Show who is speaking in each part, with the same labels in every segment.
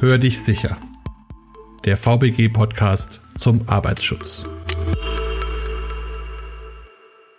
Speaker 1: Hör dich sicher. Der VBG-Podcast zum Arbeitsschutz.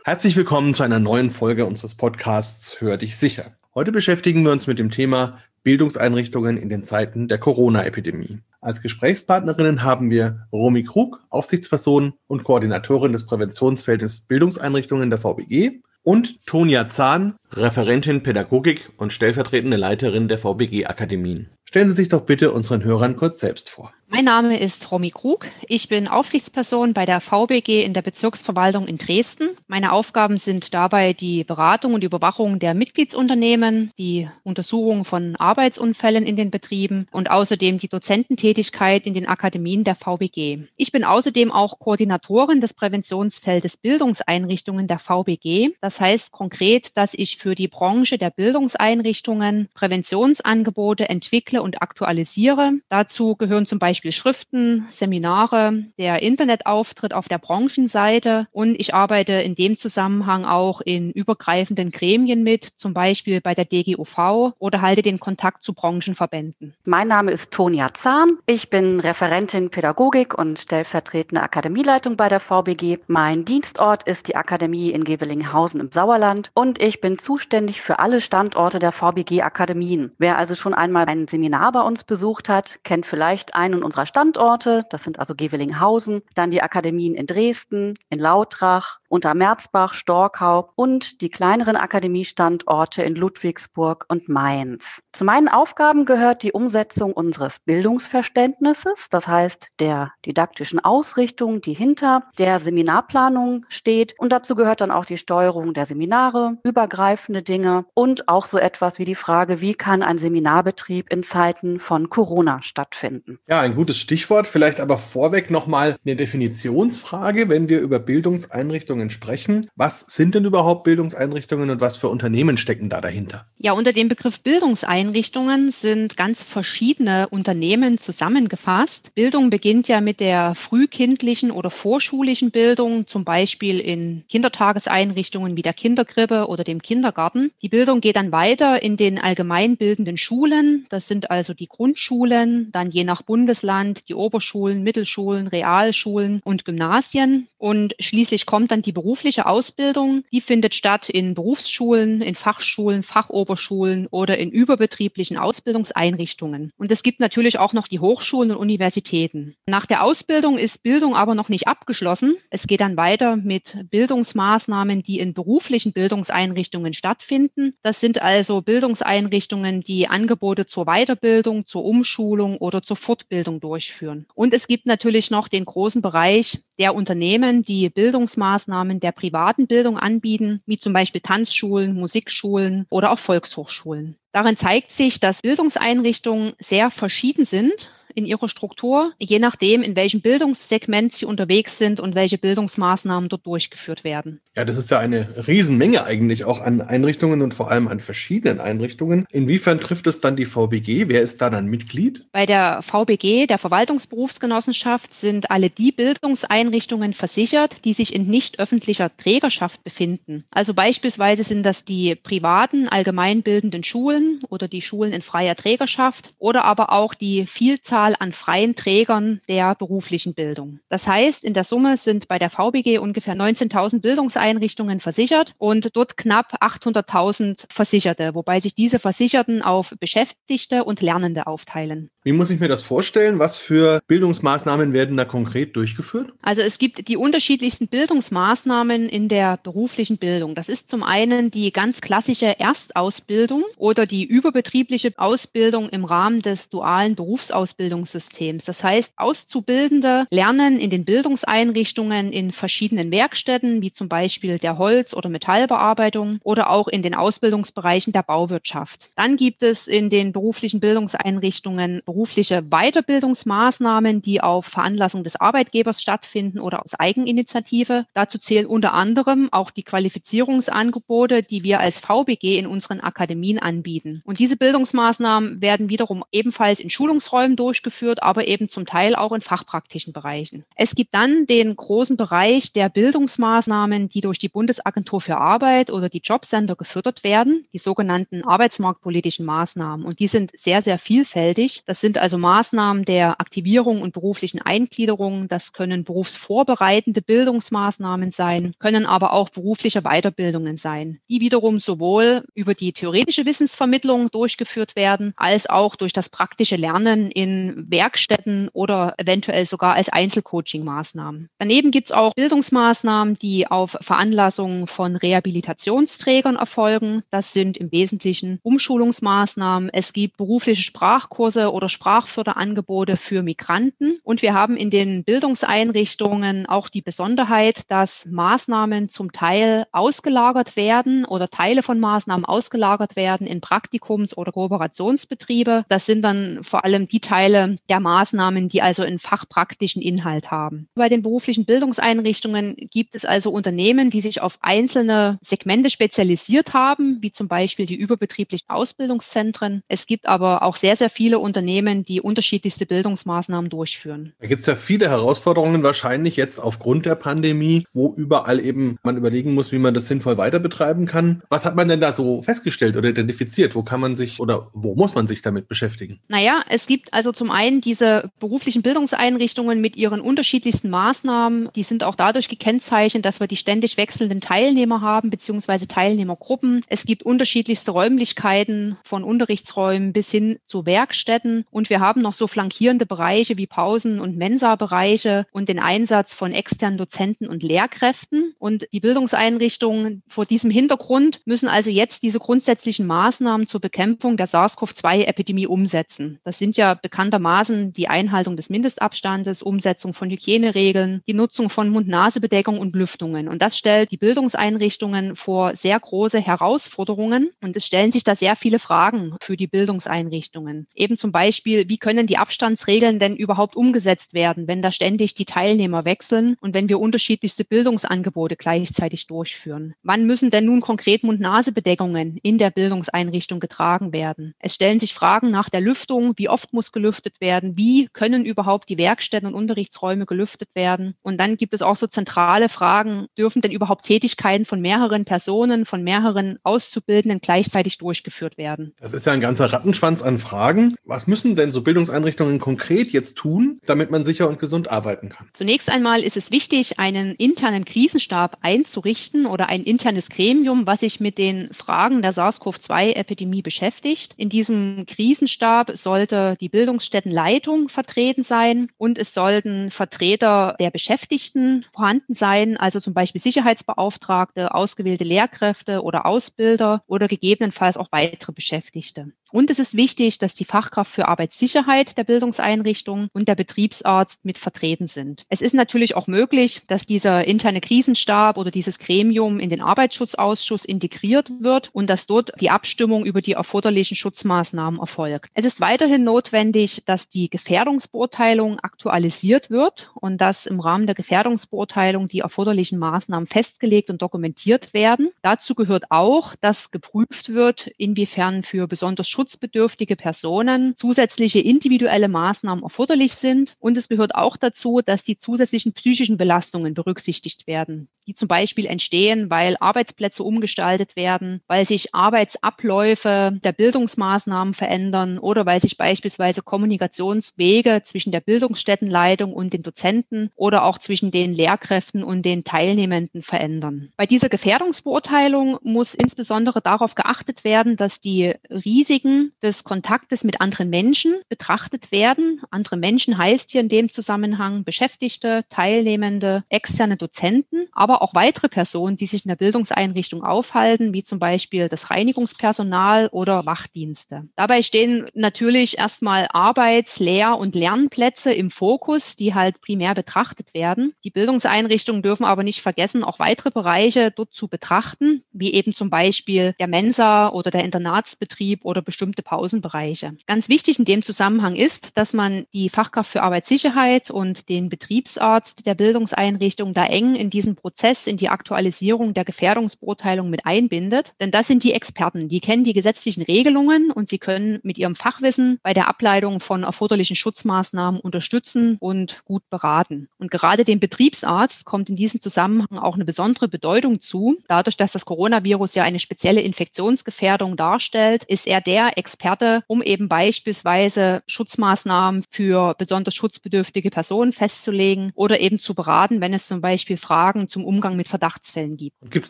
Speaker 1: Herzlich willkommen zu einer neuen Folge unseres Podcasts Hör dich sicher. Heute beschäftigen wir uns mit dem Thema Bildungseinrichtungen in den Zeiten der Corona-Epidemie. Als Gesprächspartnerinnen haben wir Romy Krug, Aufsichtsperson und Koordinatorin des Präventionsfeldes Bildungseinrichtungen der VBG und Tonia Zahn, Referentin Pädagogik und stellvertretende Leiterin der VBG Akademien. Stellen Sie sich doch bitte unseren Hörern kurz selbst vor.
Speaker 2: Mein Name ist Romy Krug. Ich bin Aufsichtsperson bei der VBG in der Bezirksverwaltung in Dresden. Meine Aufgaben sind dabei die Beratung und Überwachung der Mitgliedsunternehmen, die Untersuchung von Arbeitsunfällen in den Betrieben und außerdem die Dozententätigkeit in den Akademien der VBG. Ich bin außerdem auch Koordinatorin des Präventionsfeldes Bildungseinrichtungen der VBG. Das heißt konkret, dass ich für die Branche der Bildungseinrichtungen Präventionsangebote entwickle und aktualisiere. Dazu gehören zum Beispiel Schriften, Seminare, der Internetauftritt auf der Branchenseite und ich arbeite in dem Zusammenhang auch in übergreifenden Gremien mit, zum Beispiel bei der DGUV oder halte den Kontakt zu Branchenverbänden.
Speaker 3: Mein Name ist Tonia Zahn. Ich bin Referentin Pädagogik und stellvertretende Akademieleitung bei der VBG. Mein Dienstort ist die Akademie in Gevelinghausen im Sauerland und ich bin zuständig für alle Standorte der VBG Akademien. Wer also schon einmal ein Seminar bei uns besucht hat, kennt vielleicht einen unserer Standorte. Das sind also Gevelinghausen, dann die Akademien in Dresden, in Lautrach, unter Merzbach, Storkau und die kleineren Akademiestandorte in Ludwigsburg und Mainz. Zu meinen Aufgaben gehört die Umsetzung unseres Bildungsverständnisses, das heißt der didaktischen Ausrichtung, die hinter der Seminarplanung steht. Und dazu gehört dann auch die Steuerung der Seminare, übergreifende Dinge und auch so etwas wie die Frage, wie kann ein Seminarbetrieb in Zeiten von Corona stattfinden.
Speaker 1: Ja, ein gutes Stichwort. Vielleicht aber vorweg nochmal eine Definitionsfrage, wenn wir über Bildungseinrichtungen Bildungseinrichtungen sprechen. Was sind denn überhaupt Bildungseinrichtungen und was für Unternehmen stecken da dahinter?
Speaker 2: Ja, unter dem Begriff Bildungseinrichtungen sind ganz verschiedene Unternehmen zusammengefasst. Bildung beginnt ja mit der frühkindlichen oder vorschulischen Bildung, zum Beispiel in Kindertageseinrichtungen wie der Kinderkrippe oder dem Kindergarten. Die Bildung geht dann weiter in den allgemeinbildenden Schulen. Das sind also die Grundschulen, dann je nach Bundesland die Oberschulen, Mittelschulen, Realschulen und Gymnasien. Und schließlich kommt dann die die berufliche Ausbildung, die findet statt in Berufsschulen, in Fachschulen, Fachoberschulen oder in überbetrieblichen Ausbildungseinrichtungen. Und es gibt natürlich auch noch die Hochschulen und Universitäten. Nach der Ausbildung ist Bildung aber noch nicht abgeschlossen. Es geht dann weiter mit Bildungsmaßnahmen, die in beruflichen Bildungseinrichtungen stattfinden. Das sind also Bildungseinrichtungen, die Angebote zur Weiterbildung, zur Umschulung oder zur Fortbildung durchführen. Und es gibt natürlich noch den großen Bereich der Unternehmen, die Bildungsmaßnahmen Maßnahmen der privaten Bildung anbieten, wie zum Beispiel Tanzschulen, Musikschulen oder auch Volkshochschulen. Darin zeigt sich, dass Bildungseinrichtungen sehr verschieden sind in ihrer Struktur, je nachdem, in welchem Bildungssegment sie unterwegs sind und welche Bildungsmaßnahmen dort durchgeführt werden.
Speaker 1: Ja, das ist ja eine Riesenmenge eigentlich auch an Einrichtungen und vor allem an verschiedenen Einrichtungen. Inwiefern trifft es dann die VBG? Wer ist da dann Mitglied?
Speaker 2: Bei der VBG, der Verwaltungsberufsgenossenschaft, sind alle die Bildungseinrichtungen versichert, die sich in nicht öffentlicher Trägerschaft befinden. Also beispielsweise sind das die privaten allgemeinbildenden Schulen oder die Schulen in freier Trägerschaft oder aber auch die Vielzahl Anzahl an freien Trägern der beruflichen Bildung. Das heißt, in der Summe sind bei der VBG ungefähr 19.000 Bildungseinrichtungen versichert und dort knapp 800.000 Versicherte, wobei sich diese Versicherten auf Beschäftigte und Lernende aufteilen.
Speaker 1: Wie muss ich mir das vorstellen? Was für Bildungsmaßnahmen werden da konkret durchgeführt?
Speaker 2: Also es gibt die unterschiedlichsten Bildungsmaßnahmen in der beruflichen Bildung. Das ist zum einen die ganz klassische Erstausbildung oder die überbetriebliche Ausbildung im Rahmen des dualen Berufsausbildungssystems. Das heißt, Auszubildende lernen in den Bildungseinrichtungen in verschiedenen Werkstätten, wie zum Beispiel der Holz- oder Metallbearbeitung oder auch in den Ausbildungsbereichen der Bauwirtschaft. Dann gibt es in den beruflichen Bildungseinrichtungen berufliche Weiterbildungsmaßnahmen, die auf Veranlassung des Arbeitgebers stattfinden oder aus Eigeninitiative. Dazu zählen unter anderem auch die Qualifizierungsangebote, die wir als VBG in unseren Akademien anbieten. Und diese Bildungsmaßnahmen werden wiederum ebenfalls in Schulungsräumen durchgeführt, aber eben zum Teil auch in fachpraktischen Bereichen. Es gibt dann den großen Bereich der Bildungsmaßnahmen, die durch die Bundesagentur für Arbeit oder die Jobcenter gefördert werden, die sogenannten arbeitsmarktpolitischen Maßnahmen. Und die sind sehr, sehr vielfältig. Das Das sind also Maßnahmen der Aktivierung und beruflichen Eingliederung. Das können berufsvorbereitende Bildungsmaßnahmen sein, können aber auch berufliche Weiterbildungen sein, die wiederum sowohl über die theoretische Wissensvermittlung durchgeführt werden, als auch durch das praktische Lernen in Werkstätten oder eventuell sogar als Einzelcoaching-Maßnahmen. Daneben gibt es auch Bildungsmaßnahmen, die auf Veranlassung von Rehabilitationsträgern erfolgen. Das sind im Wesentlichen Umschulungsmaßnahmen. Es gibt berufliche Sprachkurse oder Sprachförderangebote für Migranten. Und wir haben in den Bildungseinrichtungen auch die Besonderheit, dass Maßnahmen zum Teil ausgelagert werden oder Teile von Maßnahmen ausgelagert werden in Praktikums- oder Kooperationsbetriebe. Das sind dann vor allem die Teile der Maßnahmen, die also einen fachpraktischen Inhalt haben. Bei den beruflichen Bildungseinrichtungen gibt es also Unternehmen, die sich auf einzelne Segmente spezialisiert haben, wie zum Beispiel die überbetrieblichen Ausbildungszentren. Es gibt aber auch sehr, sehr viele Unternehmen, die unterschiedlichste Bildungsmaßnahmen durchführen.
Speaker 1: Da gibt es ja viele Herausforderungen wahrscheinlich jetzt aufgrund der Pandemie, wo überall eben man überlegen muss, wie man das sinnvoll weiter betreiben kann. Was hat man denn da so festgestellt oder identifiziert? Wo kann man sich oder wo muss man sich damit beschäftigen?
Speaker 2: Naja, es gibt also zum einen diese beruflichen Bildungseinrichtungen mit ihren unterschiedlichsten Maßnahmen. Die sind auch dadurch gekennzeichnet, dass wir die ständig wechselnden Teilnehmer haben, beziehungsweise Teilnehmergruppen. Es gibt unterschiedlichste Räumlichkeiten von Unterrichtsräumen bis hin zu Werkstätten. Und wir haben noch so flankierende Bereiche wie Pausen- und Mensa-Bereiche und den Einsatz von externen Dozenten und Lehrkräften. Und die Bildungseinrichtungen vor diesem Hintergrund müssen also jetzt diese grundsätzlichen Maßnahmen zur Bekämpfung der SARS-CoV-2-Epidemie umsetzen. Das sind ja bekanntermaßen die Einhaltung des Mindestabstandes, Umsetzung von Hygieneregeln, die Nutzung von Mund-Nase-Bedeckung und Lüftungen. Und das stellt die Bildungseinrichtungen vor sehr große Herausforderungen. Und es stellen sich da sehr viele Fragen für die Bildungseinrichtungen. Eben zum Beispiel, wie können die Abstandsregeln denn überhaupt umgesetzt werden, wenn da ständig die Teilnehmer wechseln und wenn wir unterschiedlichste Bildungsangebote gleichzeitig durchführen? Wann müssen denn nun konkret Mund-Nase-Bedeckungen in der Bildungseinrichtung getragen werden? Es stellen sich Fragen nach der Lüftung, wie oft muss gelüftet werden, wie können überhaupt die Werkstätten und Unterrichtsräume gelüftet werden. Und dann gibt es auch so zentrale Fragen, dürfen denn überhaupt Tätigkeiten von mehreren Personen, von mehreren Auszubildenden gleichzeitig durchgeführt werden?
Speaker 1: Das ist ja ein ganzer Rattenschwanz an Fragen. Was müssen denn so Bildungseinrichtungen konkret jetzt tun, damit man sicher und gesund arbeiten kann?
Speaker 2: Zunächst einmal ist es wichtig, einen internen Krisenstab einzurichten oder ein internes Gremium, was sich mit den Fragen der SARS-CoV-2-Epidemie beschäftigt. In diesem Krisenstab sollte die Bildungsstättenleitung vertreten sein und es sollten Vertreter der Beschäftigten vorhanden sein, also zum Beispiel Sicherheitsbeauftragte, ausgewählte Lehrkräfte oder Ausbilder oder gegebenenfalls auch weitere Beschäftigte. Und es ist wichtig, dass die Fachkraft für Arbeitssicherheit der Bildungseinrichtung und der Betriebsarzt mit vertreten sind. Es ist natürlich auch möglich, dass dieser interne Krisenstab oder dieses Gremium in den Arbeitsschutzausschuss integriert wird und dass dort die Abstimmung über die erforderlichen Schutzmaßnahmen erfolgt. Es ist weiterhin notwendig, dass die Gefährdungsbeurteilung aktualisiert wird und dass im Rahmen der Gefährdungsbeurteilung die erforderlichen Maßnahmen festgelegt und dokumentiert werden. Dazu gehört auch, dass geprüft wird, inwiefern für besonders schutzbedürftige Personen zusätzliche individuelle Maßnahmen erforderlich sind. Und es gehört auch dazu, dass die zusätzlichen psychischen Belastungen berücksichtigt werden, die zum Beispiel entstehen, weil Arbeitsplätze umgestaltet werden, weil sich Arbeitsabläufe der Bildungsmaßnahmen verändern oder weil sich beispielsweise Kommunikationswege zwischen der Bildungsstättenleitung und den Dozenten oder auch zwischen den Lehrkräften und den Teilnehmenden verändern. Bei dieser Gefährdungsbeurteilung muss insbesondere darauf geachtet werden, dass die Risiken des Kontaktes mit anderen Menschen betrachtet werden. Andere Menschen heißt hier in dem Zusammenhang Beschäftigte, Teilnehmende, externe Dozenten, aber auch weitere Personen, die sich in der Bildungseinrichtung aufhalten, wie zum Beispiel das Reinigungspersonal oder Wachdienste. Dabei stehen natürlich erstmal Arbeits-, Lehr- und Lernplätze im Fokus, die halt primär betrachtet werden. Die Bildungseinrichtungen dürfen aber nicht vergessen, auch weitere Bereiche dort zu betrachten, wie eben zum Beispiel der Mensa oder der Internatsbetrieb oder bestimmte Pausenbereiche. Ganz wichtig in dem Zusammenhang ist, dass man die Fachkraft für Arbeitssicherheit und den Betriebsarzt der Bildungseinrichtung da eng in diesen Prozess, in die Aktualisierung der Gefährdungsbeurteilung mit einbindet. Denn das sind die Experten, die kennen die gesetzlichen Regelungen und sie können mit ihrem Fachwissen bei der Ableitung von erforderlichen Schutzmaßnahmen unterstützen und gut beraten. Und gerade dem Betriebsarzt kommt in diesem Zusammenhang auch eine besondere Bedeutung zu. Dadurch, dass das Coronavirus ja eine spezielle Infektionsgefährdung darstellt, ist er der Experte, um eben beispielsweise beispielsweise Schutzmaßnahmen für besonders schutzbedürftige Personen festzulegen oder eben zu beraten, wenn es zum Beispiel Fragen zum Umgang mit Verdachtsfällen gibt.
Speaker 1: Gibt es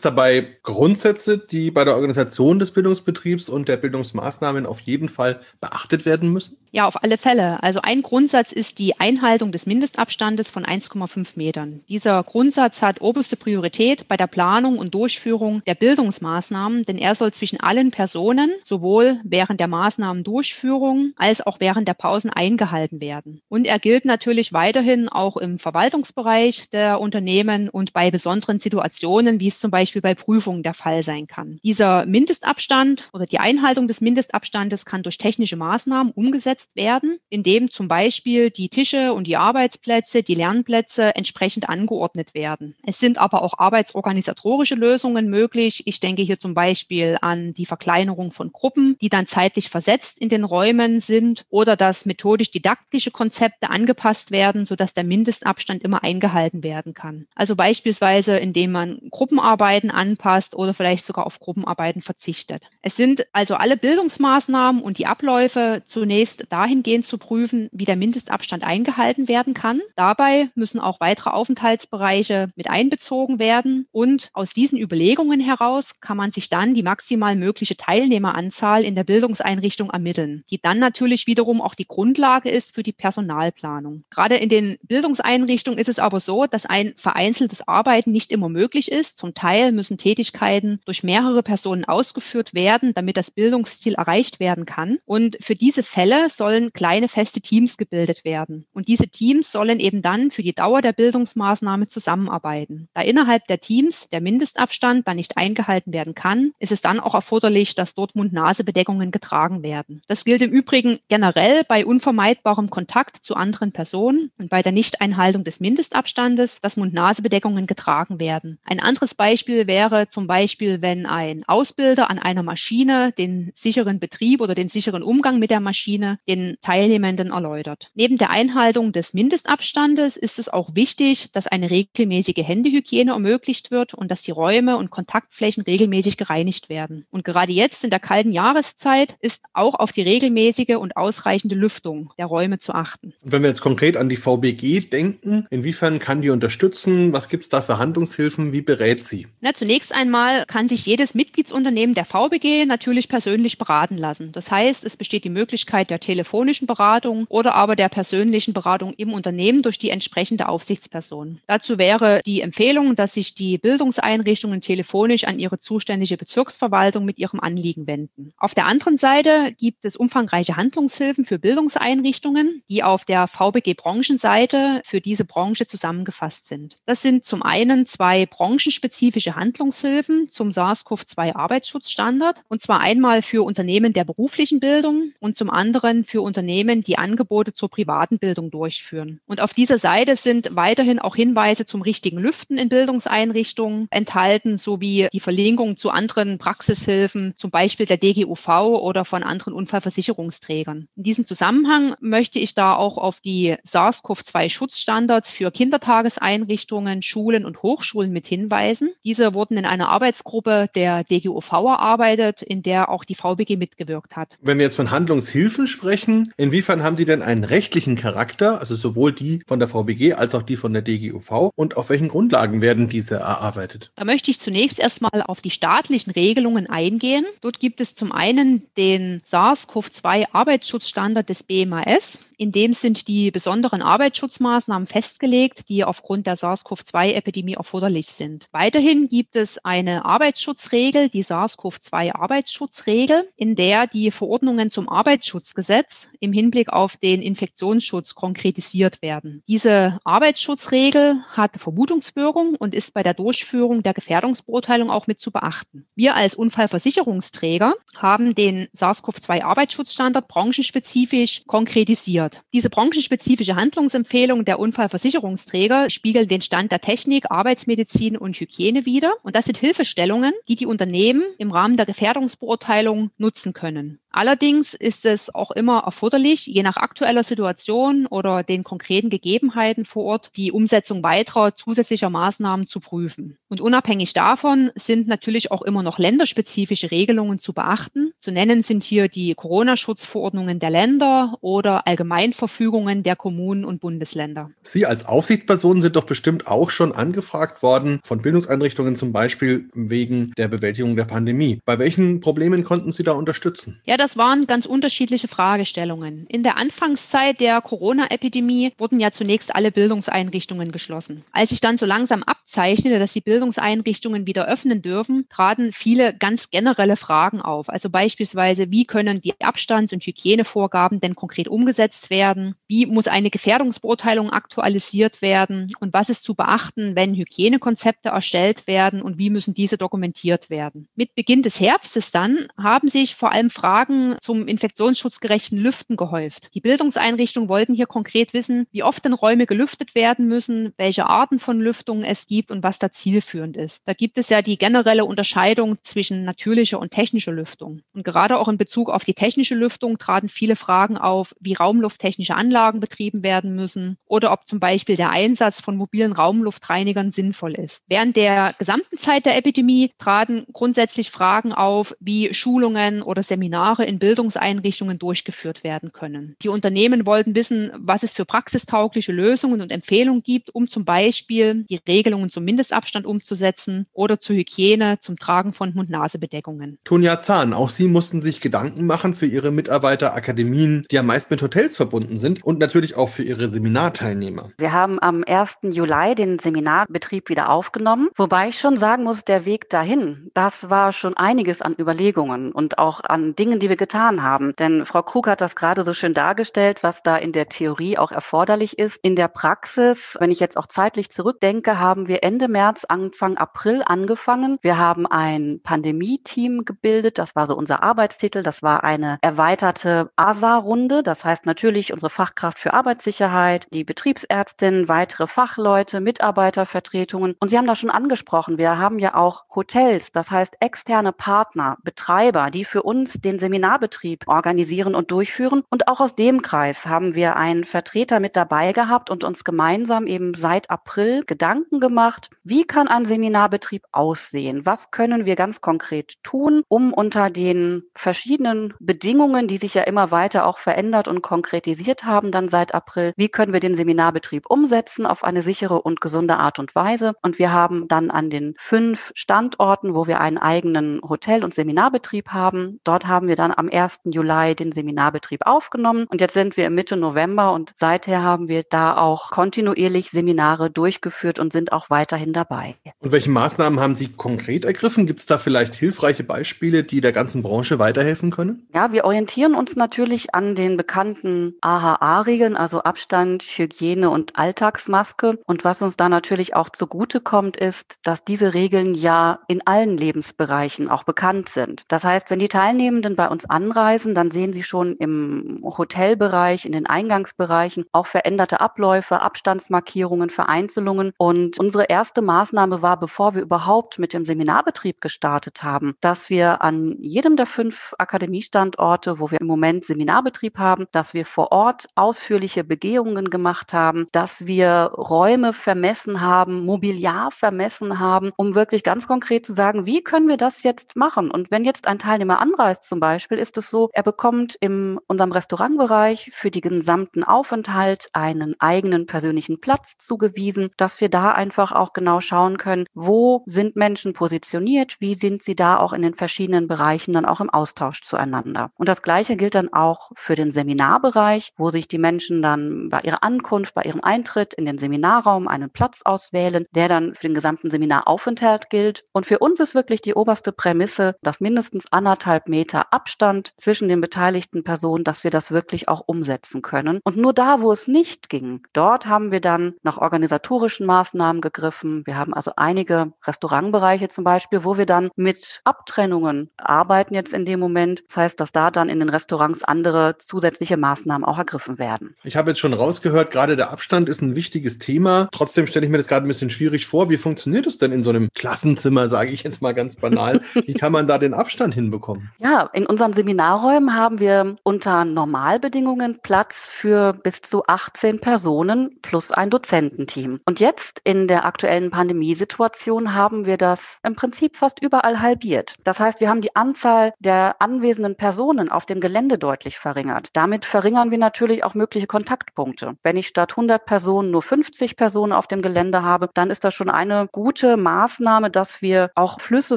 Speaker 1: dabei Grundsätze, die bei der Organisation des Bildungsbetriebs und der Bildungsmaßnahmen auf jeden Fall beachtet werden müssen?
Speaker 2: Ja, auf alle Fälle. Also ein Grundsatz ist die Einhaltung des Mindestabstandes von 1,5 Metern. Dieser Grundsatz hat oberste Priorität bei der Planung und Durchführung der Bildungsmaßnahmen, denn er soll zwischen allen Personen sowohl während der Maßnahmendurchführung als auch während der Pausen eingehalten werden. Und er gilt natürlich weiterhin auch im Verwaltungsbereich der Unternehmen und bei besonderen Situationen, wie es zum Beispiel bei Prüfungen der Fall sein kann. Dieser Mindestabstand oder die Einhaltung des Mindestabstandes kann durch technische Maßnahmen umgesetzt umgesetzt werden, indem zum Beispiel die Tische und die Arbeitsplätze, die Lernplätze entsprechend angeordnet werden. Es sind aber auch arbeitsorganisatorische Lösungen möglich. Ich denke hier zum Beispiel an die Verkleinerung von Gruppen, die dann zeitlich versetzt in den Räumen sind oder dass methodisch-didaktische Konzepte angepasst werden, sodass der Mindestabstand immer eingehalten werden kann. Also beispielsweise, indem man Gruppenarbeiten anpasst oder vielleicht sogar auf Gruppenarbeiten verzichtet. Es sind also alle Bildungsmaßnahmen und die Abläufe zunächst dahingehend zu prüfen, wie der Mindestabstand eingehalten werden kann. Dabei müssen auch weitere Aufenthaltsbereiche mit einbezogen werden. Und aus diesen Überlegungen heraus kann man sich dann die maximal mögliche Teilnehmeranzahl in der Bildungseinrichtung ermitteln, die dann natürlich wiederum auch die Grundlage ist für die Personalplanung. Gerade in den Bildungseinrichtungen ist es aber so, dass ein vereinzeltes Arbeiten nicht immer möglich ist. Zum Teil müssen Tätigkeiten durch mehrere Personen ausgeführt werden, damit das Bildungsziel erreicht werden kann. Und für diese Fälle sollen kleine feste Teams gebildet werden. Und diese Teams sollen eben dann für die Dauer der Bildungsmaßnahme zusammenarbeiten. Da innerhalb der Teams der Mindestabstand dann nicht eingehalten werden kann, ist es dann auch erforderlich, dass dort Mund-Nase-Bedeckungen getragen werden. Das gilt im Übrigen generell bei unvermeidbarem Kontakt zu anderen Personen und bei der Nichteinhaltung des Mindestabstandes, dass Mund-Nase-Bedeckungen getragen werden. Ein anderes Beispiel wäre zum Beispiel, wenn ein Ausbilder an einer Maschine den sicheren Betrieb oder den sicheren Umgang mit der Maschine den Teilnehmenden erläutert. Neben der Einhaltung des Mindestabstandes ist es auch wichtig, dass eine regelmäßige Händehygiene ermöglicht wird und dass die Räume und Kontaktflächen regelmäßig gereinigt werden. Und gerade jetzt in der kalten Jahreszeit ist auch auf die regelmäßige und ausreichende Lüftung der Räume zu achten.
Speaker 1: Und wenn wir jetzt konkret an die VBG denken, inwiefern kann die unterstützen? Was gibt es da für Handlungshilfen? Wie berät sie?
Speaker 2: Na, zunächst einmal kann sich jedes Mitgliedsunternehmen der VBG natürlich persönlich beraten lassen. Das heißt, es besteht die Möglichkeit der telefonischen Beratung oder aber der persönlichen Beratung im Unternehmen durch die entsprechende Aufsichtsperson. Dazu wäre die Empfehlung, dass sich die Bildungseinrichtungen telefonisch an ihre zuständige Bezirksverwaltung mit ihrem Anliegen wenden. Auf der anderen Seite gibt es umfangreiche Handlungshilfen für Bildungseinrichtungen, die auf der VBG-Branchenseite für diese Branche zusammengefasst sind. Das sind zum einen zwei branchenspezifische Handlungshilfen zum SARS-CoV-2-Arbeitsschutzstandard, und zwar einmal für Unternehmen der beruflichen Bildung und zum anderen für Unternehmen, die Angebote zur privaten Bildung durchführen. Und auf dieser Seite sind weiterhin auch Hinweise zum richtigen Lüften in Bildungseinrichtungen enthalten, sowie die Verlinkung zu anderen Praxishilfen, zum Beispiel der DGUV oder von anderen Unfallversicherungsträgern. In diesem Zusammenhang möchte ich da auch auf die SARS-CoV-2-Schutzstandards für Kindertageseinrichtungen, Schulen und Hochschulen mit hinweisen. Diese wurden in einer Arbeitsgruppe der DGUV erarbeitet, in der auch die VBG mitgewirkt hat.
Speaker 1: Wenn wir jetzt von Handlungshilfen sprechen, inwiefern haben sie denn einen rechtlichen Charakter, also sowohl die von der VBG als auch die von der DGUV und auf welchen Grundlagen werden diese erarbeitet?
Speaker 2: Da möchte ich zunächst erstmal auf die staatlichen Regelungen eingehen. Dort gibt es zum einen den SARS-CoV-2 Arbeitsschutzstandard des BMAS. In dem sind die besonderen Arbeitsschutzmaßnahmen festgelegt, die aufgrund der SARS-CoV-2-Epidemie erforderlich sind. Weiterhin gibt es eine Arbeitsschutzregel, die SARS-CoV-2 Arbeitsschutzregel, in der die Verordnungen zum Arbeitsschutzgesetz im Hinblick auf den Infektionsschutz konkretisiert werden. Diese Arbeitsschutzregel hat Vermutungswirkung und ist bei der Durchführung der Gefährdungsbeurteilung auch mit zu beachten. Wir als Unfallversicherungsträger haben den SARS-CoV-2 Arbeitsschutzstandard branchenspezifisch konkretisiert. Diese branchenspezifische Handlungsempfehlung der Unfallversicherungsträger spiegeln den Stand der Technik, Arbeitsmedizin und Hygiene wider. Und das sind Hilfestellungen, die die Unternehmen im Rahmen der Gefährdungsbeurteilung nutzen können. Allerdings ist es auch immer erforderlich, je nach aktueller Situation oder den konkreten Gegebenheiten vor Ort, die Umsetzung weiterer zusätzlicher Maßnahmen zu prüfen. Und unabhängig davon sind natürlich auch immer noch länderspezifische Regelungen zu beachten. Zu nennen sind hier die Corona-Schutzverordnungen der Länder oder Allgemeinverfügungen der Kommunen und Bundesländer.
Speaker 1: Sie als Aufsichtsperson sind doch bestimmt auch schon angefragt worden von Bildungseinrichtungen zum Beispiel wegen der Bewältigung der Pandemie. Bei welchen Problemen konnten Sie da unterstützen?
Speaker 2: Ja, das waren ganz unterschiedliche Fragestellungen. In der Anfangszeit der Corona-Epidemie wurden ja zunächst alle Bildungseinrichtungen geschlossen. Als sich dann so langsam abzeichnete, dass die Bildungseinrichtungen wieder öffnen dürfen, traten viele ganz generelle Fragen auf. Also beispielsweise, wie können die Abstands- und Hygienevorgaben denn konkret umgesetzt werden? Wie muss eine Gefährdungsbeurteilung aktualisiert werden? Und was ist zu beachten, wenn Hygienekonzepte erstellt werden und wie müssen diese dokumentiert werden? Mit Beginn des Herbstes dann haben sich vor allem Fragen zum infektionsschutzgerechten Lüften gehäuft. Die Bildungseinrichtungen wollten hier konkret wissen, wie oft denn Räume gelüftet werden müssen, welche Arten von Lüftungen es gibt und was da zielführend ist. Da gibt es ja die generelle Unterscheidung zwischen natürlicher und technischer Lüftung. Und gerade auch in Bezug auf die technische Lüftung traten viele Fragen auf, wie raumlufttechnische Anlagen betrieben werden müssen oder ob zum Beispiel der Einsatz von mobilen Raumluftreinigern sinnvoll ist. Während der gesamten Zeit der Epidemie traten grundsätzlich Fragen auf, wie Schulungen oder Seminare in Bildungseinrichtungen durchgeführt werden können. Die Unternehmen wollten wissen, was es für praxistaugliche Lösungen und Empfehlungen gibt, um zum Beispiel die Regelungen zum Mindestabstand umzusetzen oder zur Hygiene, zum Tragen von Mund-Nase-Bedeckungen.
Speaker 1: Tonja Zahn, auch Sie mussten sich Gedanken machen für Ihre Mitarbeiter, Akademien, die ja meist mit Hotels verbunden sind und natürlich auch für Ihre Seminarteilnehmer.
Speaker 3: Wir haben am 1. Juli den Seminarbetrieb wieder aufgenommen, wobei ich schon sagen muss, der Weg dahin, das war schon einiges an Überlegungen und auch an Dingen, die wir getan haben. Denn Frau Krug hat das gerade so schön dargestellt, was da in der Theorie auch erforderlich ist. In der Praxis, wenn ich jetzt auch zeitlich zurückdenke, haben wir Ende März, Anfang April angefangen. Wir haben ein Pandemie-Team gebildet. Das war so unser Arbeitstitel. Das war eine erweiterte ASA-Runde. Das heißt natürlich unsere Fachkraft für Arbeitssicherheit, die Betriebsärztin, weitere Fachleute, Mitarbeitervertretungen. Und Sie haben das schon angesprochen. Wir haben ja auch Hotels, das heißt externe Partner, Betreiber, die für uns den Seminarbetrieb organisieren und durchführen. Und auch aus dem Kreis haben wir einen Vertreter mit dabei gehabt und uns gemeinsam eben seit April Gedanken gemacht, wie kann ein Seminarbetrieb aussehen? Was können wir ganz konkret tun, um unter den verschiedenen Bedingungen, die sich ja immer weiter auch verändert und konkretisiert haben, dann seit April, wie können wir den Seminarbetrieb umsetzen auf eine sichere und gesunde Art und Weise? Und wir haben dann an den fünf Standorten, wo wir einen eigenen Hotel- und Seminarbetrieb haben, dort haben wir dann am 1. Juli den Seminarbetrieb aufgenommen. Und jetzt sind wir Mitte November und seither haben wir da auch kontinuierlich Seminare durchgeführt und sind auch weiterhin dabei.
Speaker 1: Und welche Maßnahmen haben Sie konkret ergriffen? Gibt es da vielleicht hilfreiche Beispiele, die der ganzen Branche weiterhelfen können?
Speaker 3: Ja, wir orientieren uns natürlich an den bekannten AHA-Regeln, also Abstand, Hygiene und Alltagsmaske. Und was uns da natürlich auch zugutekommt, ist, dass diese Regeln ja in allen Lebensbereichen auch bekannt sind. Das heißt, wenn die Teilnehmenden bei uns anreisen, dann sehen sie schon im Hotelbereich, in den Eingangsbereichen auch veränderte Abläufe, Abstandsmarkierungen, Vereinzelungen. Und unsere erste Maßnahme war, bevor wir überhaupt mit dem Seminarbetrieb gestartet haben, dass wir an jedem der fünf Akademiestandorte, wo wir im Moment Seminarbetrieb haben, dass wir vor Ort ausführliche Begehungen gemacht haben, dass wir Räume vermessen haben, Mobiliar vermessen haben, um wirklich ganz konkret zu sagen, wie können wir das jetzt machen? Und wenn jetzt ein Teilnehmer anreist zum Beispiel, ist es so, er bekommt in unserem Restaurantbereich für den gesamten Aufenthalt einen eigenen persönlichen Platz zugewiesen, dass wir da einfach auch genau schauen können, wo sind Menschen positioniert, wie sind sie da auch in den verschiedenen Bereichen dann auch im Austausch zueinander. Und das Gleiche gilt dann auch für den Seminarbereich, wo sich die Menschen dann bei ihrer Ankunft, bei ihrem Eintritt in den Seminarraum einen Platz auswählen, der dann für den gesamten Seminaraufenthalt gilt. Und für uns ist wirklich die oberste Prämisse, dass mindestens anderthalb Meter Abstand zwischen den beteiligten Personen, dass wir das wirklich auch umsetzen können. Und nur da, wo es nicht ging, dort haben wir dann nach organisatorischen Maßnahmen gegriffen. Wir haben also einige Restaurantbereiche zum Beispiel, wo wir dann mit Abtrennungen arbeiten jetzt in dem Moment. Das heißt, dass da dann in den Restaurants andere zusätzliche Maßnahmen auch ergriffen werden.
Speaker 1: Ich habe jetzt schon rausgehört, gerade der Abstand ist ein wichtiges Thema. Trotzdem stelle ich mir das gerade ein bisschen schwierig vor. Wie funktioniert es denn in so einem Klassenzimmer, sage ich jetzt mal ganz banal? Wie kann man da den Abstand hinbekommen?
Speaker 3: Ja, in unserem unseren Seminarräumen haben wir unter Normalbedingungen Platz für bis zu 18 Personen plus ein Dozententeam. Und jetzt in der aktuellen Pandemiesituation haben wir das im Prinzip fast überall halbiert. Das heißt, wir haben die Anzahl der anwesenden Personen auf dem Gelände deutlich verringert. Damit verringern wir natürlich auch mögliche Kontaktpunkte. Wenn ich statt 100 Personen nur 50 Personen auf dem Gelände habe, dann ist das schon eine gute Maßnahme, dass wir auch Flüsse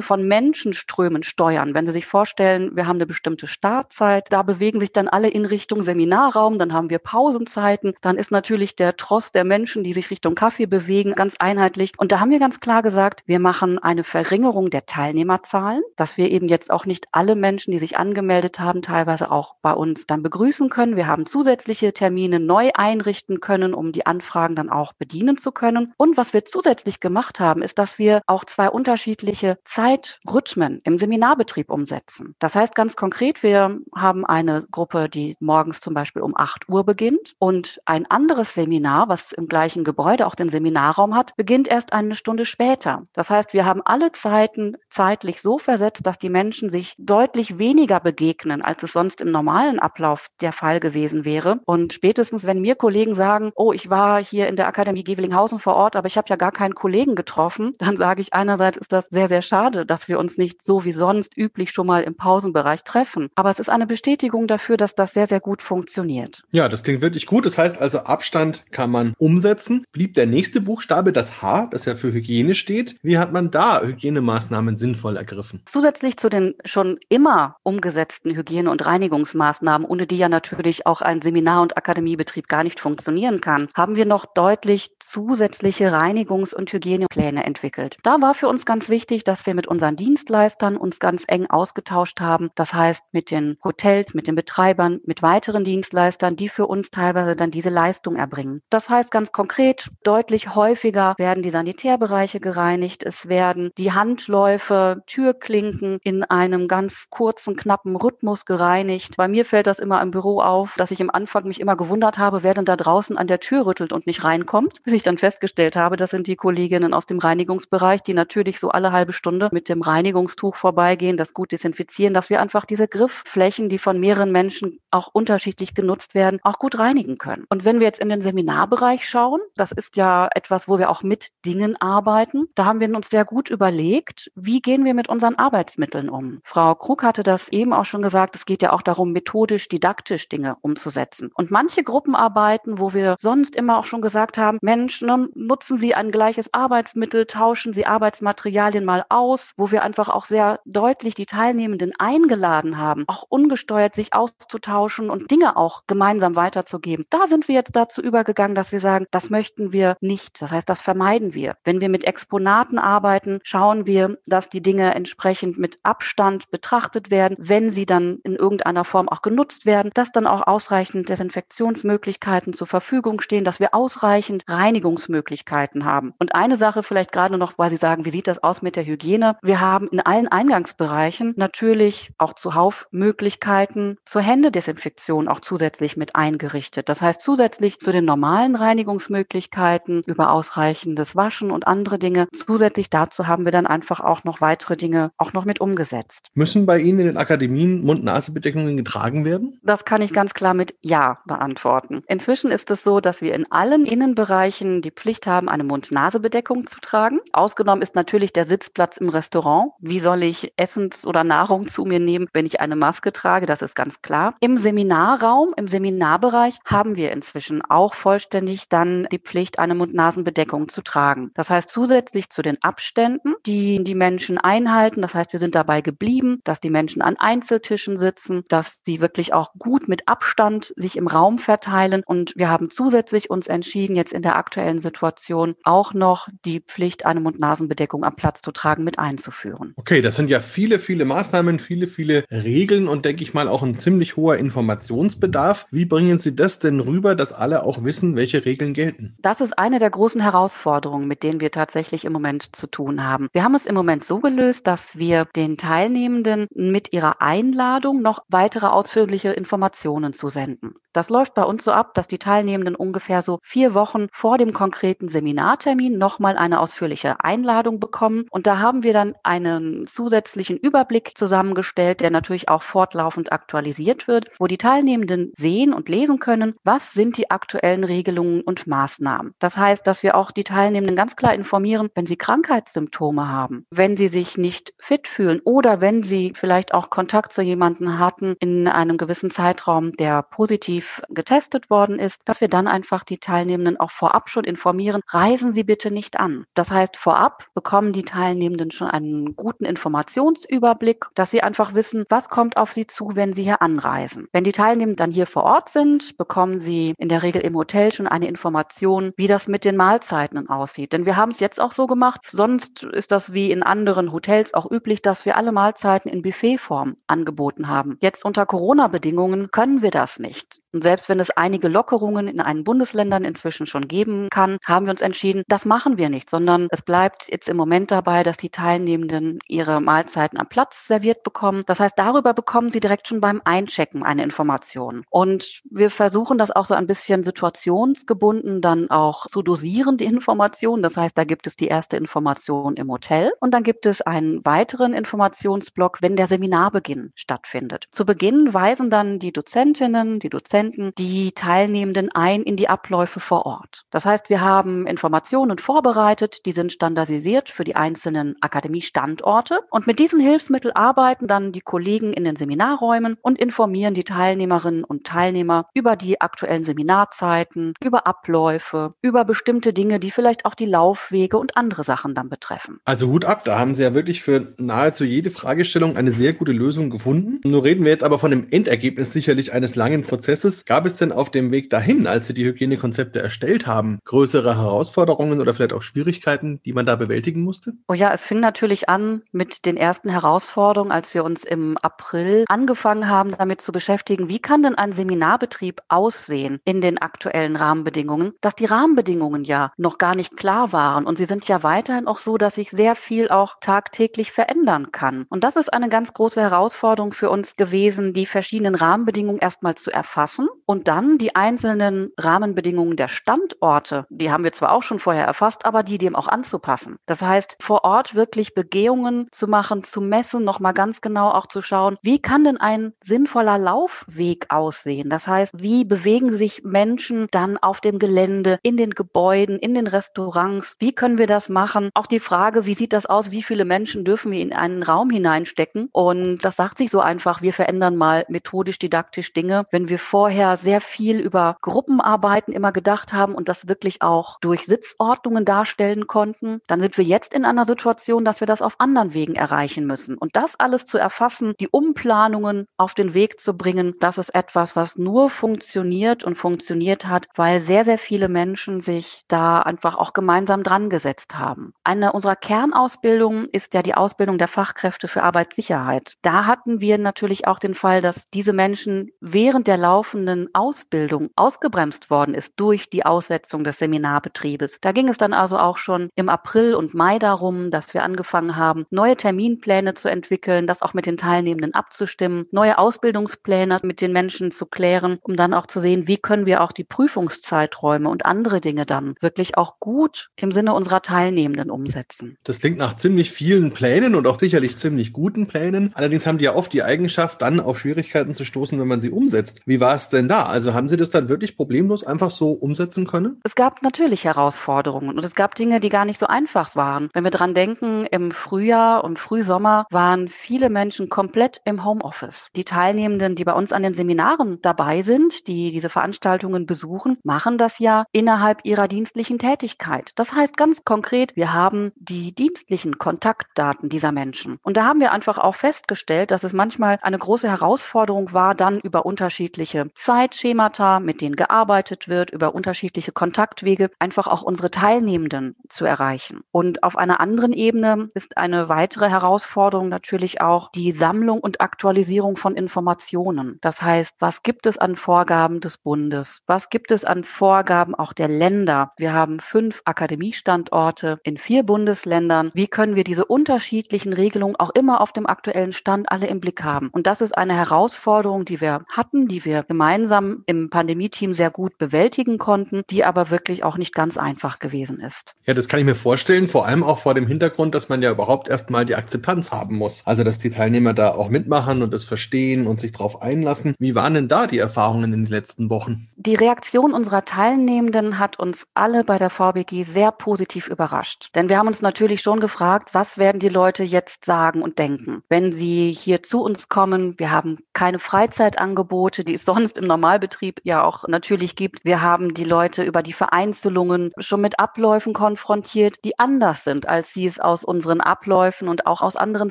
Speaker 3: von Menschenströmen steuern. Wenn Sie sich vorstellen, wir haben eine bestimmte Startzeit, da bewegen sich dann alle in Richtung Seminarraum, dann haben wir Pausenzeiten, dann ist natürlich der Tross der Menschen, die sich Richtung Kaffee bewegen, ganz einheitlich. Und da haben wir ganz klar gesagt, wir machen eine Verringerung der Teilnehmerzahlen, dass wir eben jetzt auch nicht alle Menschen, die sich angemeldet haben, teilweise auch bei uns dann begrüßen können. Wir haben zusätzliche Termine neu einrichten können, um die Anfragen dann auch bedienen zu können. Und was wir zusätzlich gemacht haben, ist, dass wir auch zwei unterschiedliche Zeitrhythmen im Seminarbetrieb umsetzen. Das heißt ganz konkret, wir haben eine Gruppe, die morgens zum Beispiel um 8 Uhr beginnt und ein anderes Seminar, was im gleichen Gebäude auch den Seminarraum hat, beginnt erst eine Stunde später. Das heißt, wir haben alle Zeiten zeitlich so versetzt, dass die Menschen sich deutlich weniger begegnen, als es sonst im normalen Ablauf der Fall gewesen wäre. Und spätestens, wenn mir Kollegen sagen, oh, ich war hier in der Akademie Gevelinghausen vor Ort, aber ich habe ja gar keinen Kollegen getroffen, dann sage ich einerseits ist das sehr, sehr schade, dass wir uns nicht so wie sonst üblich schon mal im Pausenbereich treffen. Aber es ist eine Bestätigung dafür, dass das sehr, sehr gut funktioniert.
Speaker 1: Ja, das klingt wirklich gut. Das heißt also, Abstand kann man umsetzen. Blieb der nächste Buchstabe das H, das ja für Hygiene steht. Wie hat man da Hygienemaßnahmen sinnvoll ergriffen?
Speaker 3: Zusätzlich zu den schon immer umgesetzten Hygiene- und Reinigungsmaßnahmen, ohne die ja natürlich auch ein Seminar- und Akademiebetrieb gar nicht funktionieren kann, haben wir noch deutlich zusätzliche Reinigungs- und Hygienepläne entwickelt. Da war für uns ganz wichtig, dass wir mit unseren Dienstleistern uns ganz eng ausgetauscht haben. Das heißt, mit den Hotels, mit den Betreibern, mit weiteren Dienstleistern, die für uns teilweise dann diese Leistung erbringen. Das heißt ganz konkret, deutlich häufiger werden die Sanitärbereiche gereinigt. Es werden die Handläufe, Türklinken in einem ganz kurzen, knappen Rhythmus gereinigt. Bei mir fällt das immer im Büro auf, dass ich am Anfang mich immer gewundert habe, wer denn da draußen an der Tür rüttelt und nicht reinkommt, bis ich dann festgestellt habe, das sind die Kolleginnen aus dem Reinigungsbereich, die natürlich so alle halbe Stunde mit dem Reinigungstuch vorbeigehen, das gut desinfizieren, dass wir einfach diese Griffflächen, die von mehreren Menschen auch unterschiedlich genutzt werden, auch gut reinigen können. Und wenn wir jetzt in den Seminarbereich schauen, das ist ja etwas, wo wir auch mit Dingen arbeiten, da haben wir uns sehr gut überlegt, wie gehen wir mit unseren Arbeitsmitteln um. Frau Krug hatte das eben auch schon gesagt, es geht ja auch darum, methodisch, didaktisch Dinge umzusetzen. Und manche Gruppenarbeiten, wo wir sonst immer auch schon gesagt haben, Mensch, ne, nutzen Sie ein gleiches Arbeitsmittel, tauschen Sie Arbeitsmaterialien mal aus, wo wir einfach auch sehr deutlich die Teilnehmenden eingeladen haben, auch ungesteuert sich auszutauschen und Dinge auch gemeinsam weiterzugeben. Da sind wir jetzt dazu übergegangen, dass wir sagen, das möchten wir nicht. Das heißt, das vermeiden wir. Wenn wir mit Exponaten arbeiten, schauen wir, dass die Dinge entsprechend mit Abstand betrachtet werden, wenn sie dann in irgendeiner Form auch genutzt werden, dass dann auch ausreichend Desinfektionsmöglichkeiten zur Verfügung stehen, dass wir ausreichend Reinigungsmöglichkeiten haben. Und eine Sache vielleicht gerade noch, weil Sie sagen, wie sieht das aus mit der Hygiene? Wir haben in allen Eingangsbereichen natürlich auch zuhauf Möglichkeiten zur Händedesinfektion auch zusätzlich mit eingerichtet. Das heißt, zusätzlich zu den normalen Reinigungsmöglichkeiten über ausreichendes Waschen und andere Dinge, zusätzlich dazu haben wir dann einfach auch noch weitere Dinge auch noch mit umgesetzt.
Speaker 1: Müssen bei Ihnen in den Akademien Mund-Nase-Bedeckungen getragen werden?
Speaker 3: Das kann ich ganz klar mit Ja beantworten. Inzwischen ist es so, dass wir in allen Innenbereichen die Pflicht haben, eine Mund-Nase-Bedeckung zu tragen. Ausgenommen ist natürlich der Sitzplatz im Restaurant. Wie soll ich Essens- oder Nahrung zu mir nehmen, wenn ich eine Maske trage? Das ist ganz klar. Im Seminarraum, im Seminarbereich haben wir inzwischen auch vollständig dann die Pflicht, eine Mund-Nasen-Bedeckung zu tragen. Das heißt, zusätzlich zu den Abständen, die die Menschen einhalten, das heißt, wir sind dabei geblieben, dass die Menschen an Einzeltischen sitzen, dass sie wirklich auch gut mit Abstand sich im Raum verteilen. Und wir haben zusätzlich uns entschieden, jetzt in der aktuellen Situation auch noch die Pflicht, eine Mund-Nasen-Bedeckung am Platz zu tragen, mit einzuführen.
Speaker 1: Okay, das sind ja viele, viele Maßnahmen, viele, viele Regeln und denke ich mal auch ein ziemlich hoher Informationsbedarf. Wie bringen Sie das denn rüber, dass alle auch wissen, welche Regeln gelten?
Speaker 3: Das ist eine der großen Herausforderungen, mit denen wir tatsächlich im Moment zu tun haben. Wir haben es im Moment so gelöst, dass wir den Teilnehmenden mit ihrer Einladung noch weitere ausführliche Informationen zusenden. Das läuft bei uns so ab, dass die Teilnehmenden ungefähr so vier Wochen vor dem konkreten Seminartermin nochmal eine ausführliche Einladung bekommen. Und da haben wir dann einen zusätzlichen Überblick zusammengestellt, der natürlich auch fortlaufend aktualisiert wird, wo die Teilnehmenden sehen und lesen können, was sind die aktuellen Regelungen und Maßnahmen. Das heißt, dass wir auch die Teilnehmenden ganz klar informieren, wenn sie Krankheitssymptome haben, wenn sie sich nicht fit fühlen oder wenn sie vielleicht auch Kontakt zu jemandem hatten in einem gewissen Zeitraum, der positiv getestet worden ist, dass wir dann einfach die Teilnehmenden auch vorab schon informieren, reisen Sie bitte nicht an. Das heißt, vorab bekommen die Teilnehmenden schon einen guten Informationsüberblick, dass sie einfach wissen, was kommt auf sie zu, wenn sie hier anreisen. Wenn die Teilnehmenden dann hier vor Ort sind, bekommen sie in der Regel im Hotel schon eine Information, wie das mit den Mahlzeiten aussieht. Denn wir haben es jetzt auch so gemacht, sonst ist das wie in anderen Hotels auch üblich, dass wir alle Mahlzeiten in Buffetform angeboten haben. Jetzt unter Corona-Bedingungen können wir das nicht. Und selbst wenn es einige Lockerungen in einigen Bundesländern inzwischen schon geben kann, haben wir uns entschieden, das machen wir nicht, sondern es bleibt jetzt im Moment dabei, dass die Teilnehmenden ihre Mahlzeiten am Platz serviert bekommen. Das heißt, darüber bekommen sie direkt schon beim Einchecken eine Information. Und wir versuchen das auch so ein bisschen situationsgebunden dann auch zu dosieren, die Information. Das heißt, da gibt es die erste Information im Hotel und dann gibt es einen weiteren Informationsblock, wenn der Seminarbeginn stattfindet. Zu Beginn weisen dann die Dozentinnen, die Dozenten, die Teilnehmenden ein in die Abläufe vor Ort. Das heißt, wir haben Informationen vorbereitet, die sind standardisiert für die einzelnen Akademiestandorte und mit diesen Hilfsmitteln arbeiten dann die Kollegen in den Seminarräumen und informieren die Teilnehmerinnen und Teilnehmer über die aktuellen Seminarzeiten, über Abläufe, über bestimmte Dinge, die vielleicht auch die Laufwege und andere Sachen dann betreffen.
Speaker 1: Also Hut ab, da haben Sie ja wirklich für nahezu jede Fragestellung eine sehr gute Lösung gefunden. Nur reden wir jetzt aber von dem Endergebnis sicherlich eines langen Prozesses. Gab es denn auf dem Weg dahin, als Sie die Hygienekonzepte erstellt haben, größere Herausforderungen oder vielleicht auch Schwierigkeiten, die man da bewältigen musste?
Speaker 3: Oh ja, es fing natürlich an mit den ersten Herausforderungen, als wir uns im April angefangen haben, damit zu beschäftigen, wie kann denn ein Seminarbetrieb aussehen in den aktuellen Rahmenbedingungen, dass die Rahmenbedingungen ja noch gar nicht klar waren und sie sind ja weiterhin auch so, dass sich sehr viel auch tagtäglich verändern kann. Und das ist eine ganz große Herausforderung für uns gewesen, die verschiedenen Rahmenbedingungen erstmal zu erfassen und dann die einzelnen Rahmenbedingungen der Standorte, die haben wir zwar auch schon vorher erfasst, aber die dem auch anzupassen. Das heißt, vor Ort wirklich Begehungen zu machen, zu messen, nochmal ganz genau auch zu schauen, wie kann denn ein sinnvoller Laufweg aussehen? Das heißt, wie bewegen sich Menschen dann auf dem Gelände, in den Gebäuden, in den Restaurants? Wie können wir das machen? Auch die Frage, wie sieht das aus? Wie viele Menschen dürfen wir in einen Raum hineinstecken? Und das sagt sich so einfach, wir verändern mal methodisch, didaktisch Dinge. Wenn wir vorher sehr viel über Gruppenarbeiten immer gedacht haben und das wirklich auch durch Sitzordnungen darstellen konnten, dann sind wir jetzt in einer Situation, dass wir das auf anderen Wegen erreichen müssen. Und das alles zu erfassen, die Umplanungen auf den Weg zu bringen, das ist etwas, was nur funktioniert und funktioniert hat, weil sehr, sehr viele Menschen sich da einfach auch gemeinsam dran gesetzt haben. Eine unserer Kernausbildungen ist ja die Ausbildung der Fachkräfte für Arbeitssicherheit. Da hatten wir natürlich auch den Fall, dass diese Menschen während der laufenden Ausbildung ausgebremst worden ist durch die Aussetzung des Seminarbetriebes. Da ging es dann also auch schon im April und Mai darum, dass wir angefangen haben, neue Terminpläne zu entwickeln, das auch mit den Teilnehmenden abzustimmen, neue Ausbildungspläne mit den Menschen zu klären, um dann auch zu sehen, wie können wir auch die Prüfungszeiträume und andere Dinge dann wirklich auch gut im Sinne unserer Teilnehmenden umsetzen.
Speaker 1: Das klingt nach ziemlich vielen Plänen und auch sicherlich ziemlich guten Plänen. Allerdings haben die ja oft die Eigenschaft, dann auf Schwierigkeiten zu stoßen, wenn man sie umsetzt. Wie war es denn da? Also haben Sie das dann wirklich problemlos einfach so umsetzen können?
Speaker 3: Es gab natürlich Herausforderungen und es gab Dinge, die gar nicht so einfach waren. Wenn wir dran denken, im Frühjahr und Frühsommer waren viele Menschen komplett im Homeoffice. Die Teilnehmenden, die bei uns an den Seminaren dabei sind, die diese Veranstaltungen besuchen, machen das ja innerhalb ihrer dienstlichen Tätigkeit. Das heißt ganz konkret, wir haben die dienstlichen Kontaktdaten dieser Menschen. Und da haben wir einfach auch festgestellt, dass es manchmal eine große Herausforderung war, dann über unterschiedliche Zeitschemata, mit denen gearbeitet wird, über unterschiedliche Kontaktwege, einfach auch unsere Teilnehmenden zu erreichen. Und auf einer anderen Ebene ist eine weitere Herausforderung natürlich auch die Sammlung und Aktualisierung von Informationen. Das heißt, was gibt es an Vorgaben des Bundes? Was gibt es an Vorgaben auch der Länder? Wir haben fünf Akademiestandorte in vier Bundesländern. Wie können wir diese unterschiedlichen Regelungen auch immer auf dem aktuellen Stand alle im Blick haben? Und das ist eine Herausforderung, die wir hatten, die wir gemeinsam gemeinsam im Pandemie-Team sehr gut bewältigen konnten, die aber wirklich auch nicht ganz einfach gewesen ist.
Speaker 1: Ja, das kann ich mir vorstellen, vor allem auch vor dem Hintergrund, dass man ja überhaupt erstmal die Akzeptanz haben muss. Also, dass die Teilnehmer da auch mitmachen und es verstehen und sich darauf einlassen. Wie waren denn da die Erfahrungen in den letzten Wochen?
Speaker 3: Die Reaktion unserer Teilnehmenden hat uns alle bei der VBG sehr positiv überrascht. Denn wir haben uns natürlich schon gefragt, was werden die Leute jetzt sagen und denken, wenn sie hier zu uns kommen. Wir haben keine Freizeitangebote, die es sonst im Normalbetrieb ja auch natürlich gibt. Wir haben die Leute über die Vereinzelungen schon mit Abläufen konfrontiert, die anders sind, als sie es aus unseren Abläufen und auch aus anderen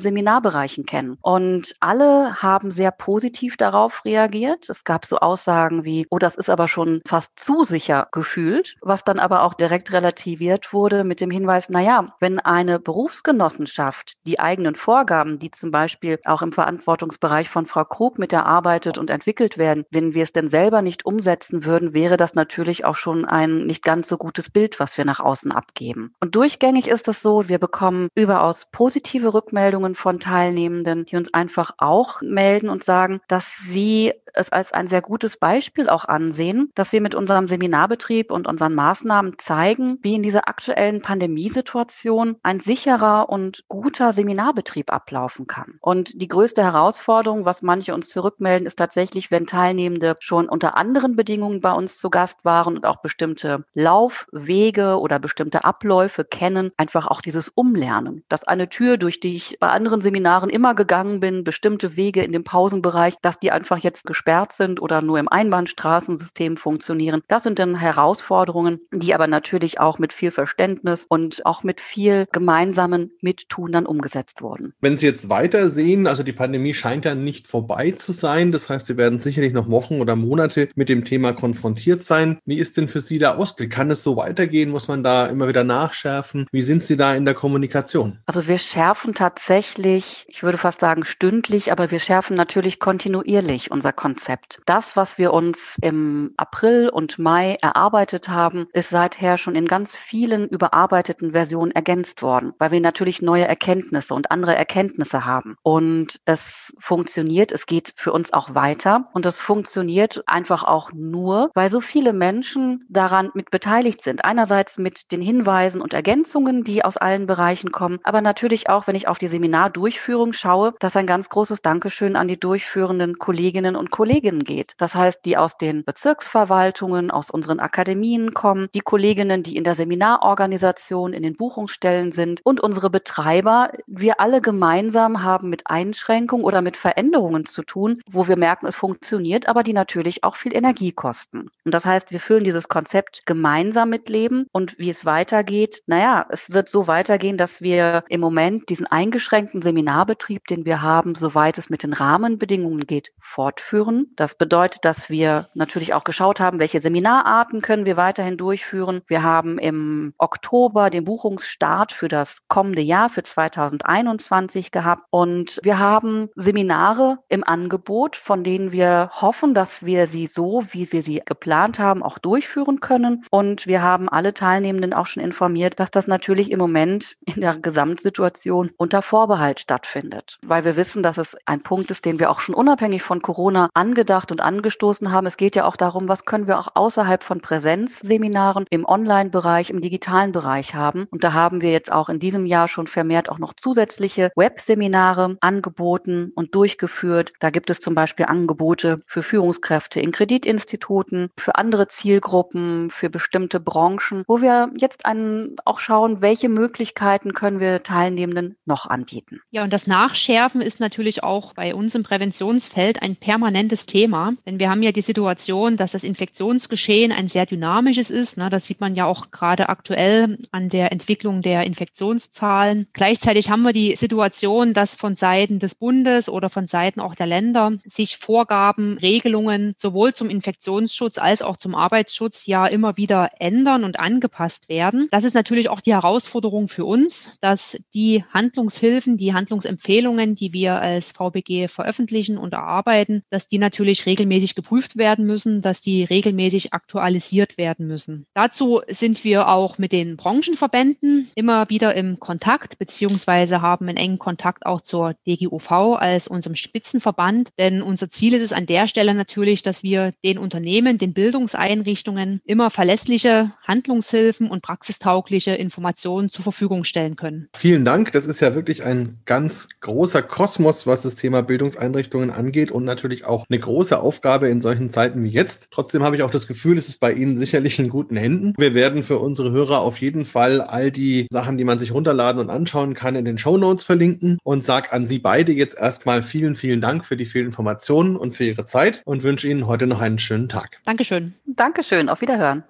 Speaker 3: Seminarbereichen kennen. Und alle haben sehr positiv darauf reagiert. Es gab so Aussagen wie, oh, das ist aber schon fast zu sicher gefühlt, was dann aber auch direkt relativiert wurde mit dem Hinweis, na ja, wenn eine Berufsgenossenschaft die eigenen Vorgaben, die zum Beispiel auch im Verantwortungsbereich von Frau Krug mit erarbeitet und entwickelt werden, wenn wir es denn selber nicht umsetzen würden, wäre das natürlich auch schon ein nicht ganz so gutes Bild, was wir nach außen abgeben. Und durchgängig ist es so, wir bekommen überaus positive Rückmeldungen von Teilnehmenden, die uns einfach auch melden und sagen, dass sie es als ein sehr gutes Beispiel auch ansehen, dass wir mit unserem Seminarbetrieb und unseren Maßnahmen zeigen, wie in dieser aktuellen Pandemiesituation ein sicherer und guter Seminarbetrieb ablaufen kann. Und die größte Herausforderung, was manche uns zurückmelden, ist tatsächlich, wenn Teilnehmende schon unter anderen Bedingungen bei uns zu Gast waren und auch bestimmte Laufwege oder bestimmte Abläufe kennen, einfach auch dieses Umlernen. Dass eine Tür, durch die ich bei anderen Seminaren immer gegangen bin, bestimmte Wege in dem Pausenbereich, dass die einfach jetzt gesperrt sind oder nur im Einbahnstraßensystem funktionieren. Das sind dann Herausforderungen, die aber natürlich auch mit viel Verständnis und auch mit viel gemeinsamen Mittun dann umgesetzt wurden.
Speaker 1: Wenn Sie jetzt weiter sehen, also die Pandemie scheint ja nicht vorbei zu sein. Das heißt, Sie werden sicherlich noch Wochen oder Monate mit dem Thema konfrontiert sein. Wie ist denn für Sie der Ausblick? Kann es so weitergehen? Muss man da immer wieder nachschärfen? Wie sind Sie da in der Kommunikation?
Speaker 3: Also wir schärfen tatsächlich, ich würde fast sagen stündlich, aber wir schärfen natürlich kontinuierlich unser Konzept. Das, was wir uns im April und Mai erarbeitet haben, ist seither schon in ganz vielen überarbeiteten Versionen ergänzt worden, weil wir natürlich neue Erkenntnisse und andere Erkenntnisse haben. Und es funktioniert, es geht für uns auch weiter und es funktioniert einfach auch nur, weil so viele Menschen daran mit beteiligt sind. Einerseits mit den Hinweisen und Ergänzungen, die aus allen Bereichen kommen, aber natürlich auch, wenn ich auf die Seminardurchführung schaue, dass ein ganz großes Dankeschön an die durchführenden Kolleginnen und Kolleginnen geht. Das heißt, die aus den Bezirksverwaltungen, aus unseren Akademien kommen, die Kolleginnen, die in der Seminarorganisation, in den Buchungsstellen sind und unsere Betreiber. Wir alle gemeinsam haben mit Einschränkungen oder mit Veränderungen zu tun, wo wir merken, es funktioniert, aber die natürlich auch viel Energie kosten. Und das heißt, wir füllen dieses Konzept gemeinsam mit Leben und wie es weitergeht, naja, es wird so weitergehen, dass wir im Moment diesen eingeschränkten Seminarbetrieb, den wir haben, soweit es mit den Rahmenbedingungen geht, fortführen. Das bedeutet, dass wir natürlich auch geschaut haben, welche Seminararten können wir weiterhin durchführen. Wir haben im Oktober den Buchungsstart für das kommende Jahr, für 2021 gehabt. Und wir haben Seminare im Angebot, von denen wir hoffen, dass wir sie so, wie wir sie geplant haben, auch durchführen können. Und wir haben alle Teilnehmenden auch schon informiert, dass das natürlich im Moment in der Gesamtsituation unter Vorbehalt stattfindet, weil wir wissen, dass es ein Punkt ist, den wir auch schon unabhängig von Corona angedacht und angestoßen haben. Es geht ja auch darum, was können wir auch außerhalb von Präsenzseminaren im Online-Bereich, im digitalen Bereich haben. Und da haben wir jetzt auch in diesem Jahr schon vermehrt auch noch zusätzliche Webseminare angeboten und durchgeführt. Da gibt es zum Beispiel Angebote für Führungskräfte in Kreditinstituten, für andere Zielgruppen, für bestimmte Branchen, wo wir jetzt einen, auch schauen, welche Möglichkeiten können wir Teilnehmenden noch anbieten.
Speaker 2: Ja, und das Nachschärfen ist natürlich auch bei uns im Präventionsfeld ein permanentes Thema, denn wir haben ja die Situation, dass das Infektionsgeschehen ein sehr dynamisches ist. Ne? Das sieht man ja auch gerade aktuell an der Entwicklung der Infektionszahlen. Gleichzeitig haben wir die Situation, dass von Seiten des Bundes oder von Seiten auch der Länder sich Vorgaben, Regelungen sowohl zum Infektionsschutz als auch zum Arbeitsschutz ja immer wieder ändern und angepasst werden. Das ist natürlich auch die Herausforderung für uns, dass die Handlungshilfen, die Handlungsempfehlungen, die wir als VBG veröffentlichen und erarbeiten, dass die die natürlich regelmäßig geprüft werden müssen, dass die regelmäßig aktualisiert werden müssen. Dazu sind wir auch mit den Branchenverbänden immer wieder im Kontakt, beziehungsweise haben einen engen Kontakt auch zur DGUV als unserem Spitzenverband. Denn unser Ziel ist es an der Stelle natürlich, dass wir den Unternehmen, den Bildungseinrichtungen immer verlässliche Handlungshilfen und praxistaugliche Informationen zur Verfügung stellen können.
Speaker 1: Vielen Dank. Das ist ja wirklich ein ganz großer Kosmos, was das Thema Bildungseinrichtungen angeht und natürlich auch eine große Aufgabe in solchen Zeiten wie jetzt. Trotzdem habe ich auch das Gefühl, es ist bei Ihnen sicherlich in guten Händen. Wir werden für unsere Hörer auf jeden Fall all die Sachen, die man sich runterladen und anschauen kann, in den Show Notes verlinken und sage an Sie beide jetzt erstmal vielen, vielen Dank für die vielen Informationen und für Ihre Zeit und wünsche Ihnen heute noch einen schönen Tag.
Speaker 2: Dankeschön.
Speaker 3: Dankeschön. Auf Wiederhören.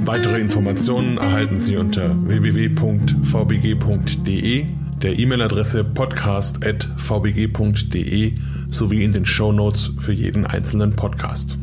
Speaker 4: Weitere Informationen erhalten Sie unter www.vbg.de, der E-Mail-Adresse podcast.vbg.de sowie in den Show Notes für jeden einzelnen Podcast.